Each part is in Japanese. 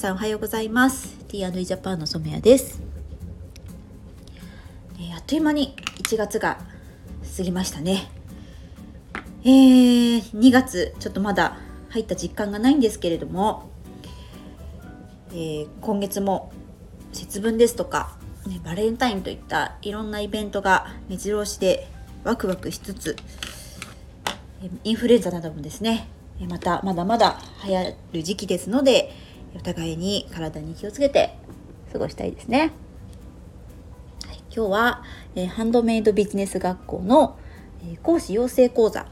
さんおはようございます。T&E ジャパンの染谷です、えー、あっという間に1月が過ぎましたね。えー、2月ちょっとまだ入った実感がないんですけれども、えー、今月も節分ですとか、ね、バレンタインといったいろんなイベントが目白押しでワクワクしつつインフルエンザなどもですねまたまだまだ流行る時期ですのでお互いに体に気をつけて過ごしたいですね。はい、今日は、えー、ハンドメイドビジネス学校の、えー、講師養成講座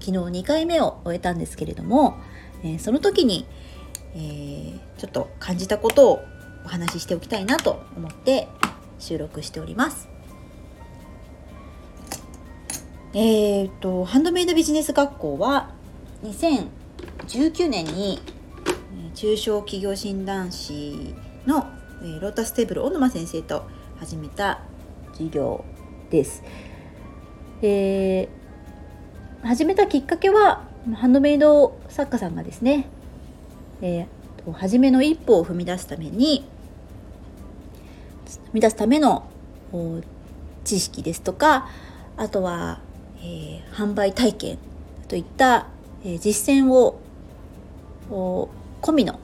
昨日2回目を終えたんですけれども、えー、その時に、えー、ちょっと感じたことをお話ししておきたいなと思って収録しております。えーと、ハンドメイドビジネス学校は2019年に中小企業診断士のロータステーブル小沼先生と始めた授業です。えー、始めたきっかけはハンドメイド作家さんがですね、えー、初めの一歩を踏み出すために踏み出すための知識ですとかあとはえー、販売体験といった、えー、実践を込みの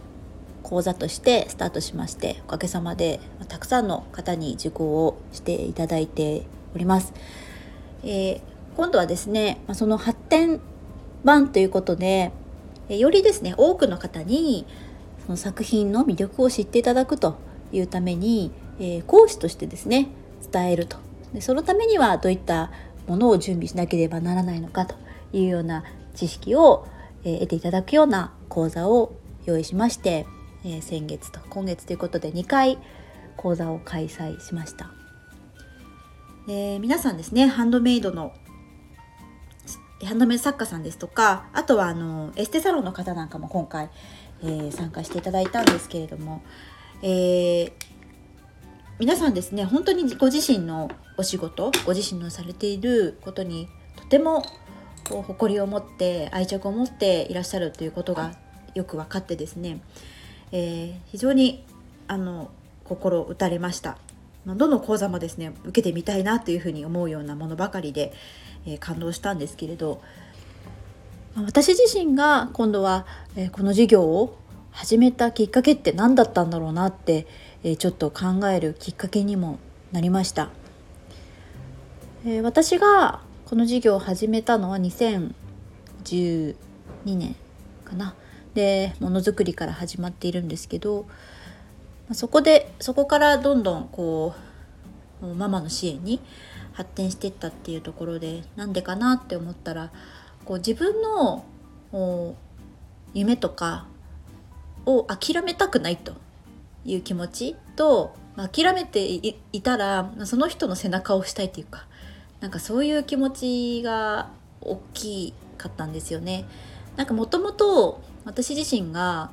講座としてスタートしましておかげさまでたくさんの方に受講をしていただいております。えー、今度はですねその発展版ということでよりですね多くの方にその作品の魅力を知っていただくというために、えー、講師としてですね伝えるとでそのためにはどういったものを準備しなければならないのかというような知識を、え得ていただくような講座を用意しまして、え先月と今月ということで2回講座を開催しました。で皆さんですねハンドメイドのハンドメイド作家さんですとかあとはあのエステサロンの方なんかも今回、えー、参加していただいたんですけれども、えー、皆さんですね本当にご自身のお仕事ご自身のされていることにとても誇りを持って愛着を持っていらっしゃるということがよく分かってですね、えー、非常にあの心打たれました。どの講座もですね受けてみたいなというふうに思うようなものばかりで、えー、感動したんですけれど私自身が今度は、えー、この授業を始めたきっかけって何だったんだろうなってえちょっと考えるきっかけにもなりました、え私がこの授業を始めたのは2012年かな。でものづくりから始まっているんですけどそこでそこからどんどんこうママの支援に発展していったっていうところでなんでかなって思ったらこう自分の夢とかを諦めたくないという気持ちと、諦めていたらその人の背中を押したいというかなんかそういう気持ちが大きかったんですよね。なんかもともと私自身が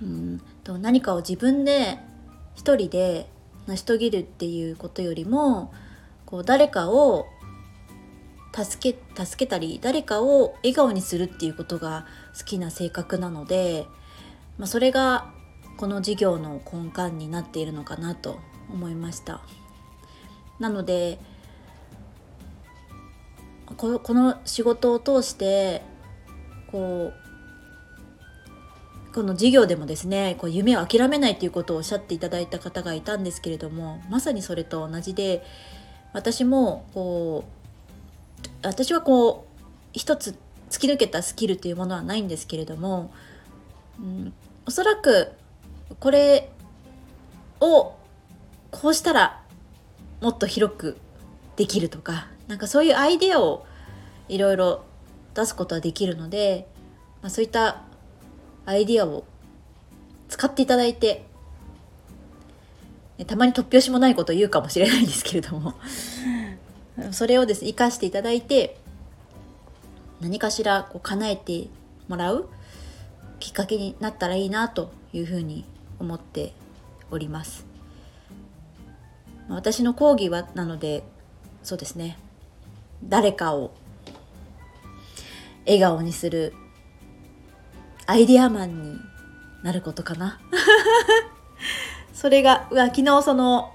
うんと何かを自分で一人で成し遂げるっていうことよりもこう誰かを助け助けたり誰かを笑顔にするっていうことが好きな性格なので、まあ、それがこの事業の根幹になっているのかなと思いました。なのでこの仕事を通してこうこの事業でもですねこう夢を諦めないということをおっしゃっていただいた方がいたんですけれどもまさにそれと同じで私もこう私はこう一つ突き抜けたスキルというものはないんですけれども、うん、おそらくこれをこうしたらもっと広くできるとかなんかそういうアイデアをいろいろ出すことはできるので、まあ、そういったアイデアを使っていただいてたまに突拍子もないことを言うかもしれないんですけれども。それをですね生かしていただいて何かしらこう叶えてもらうきっかけになったらいいなというふうに思っております。私の講義はなのでそうですね誰かを笑顔にするアイデアマンになることかな。それがうわ昨日その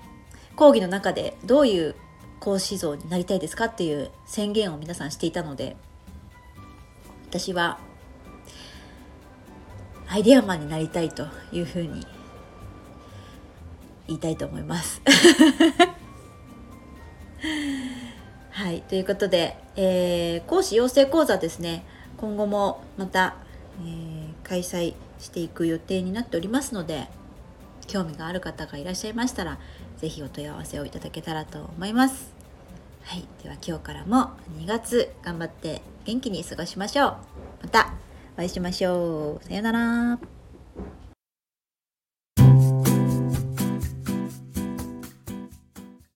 講義の中でどういう講師像になりたいですかっていう宣言を皆さんしていたので私はアイデアマンになりたいというふうに言いたいと思います。はいということで、えー、講師養成講座ですね。今後もまた、えー、開催していく予定になっておりますので興味がある方がいらっしゃいましたら是非お問い合わせをいただけたらと思います。はい、では今日からも2月頑張って元気に過ごしましょう。またお会いしましょう。さようなら。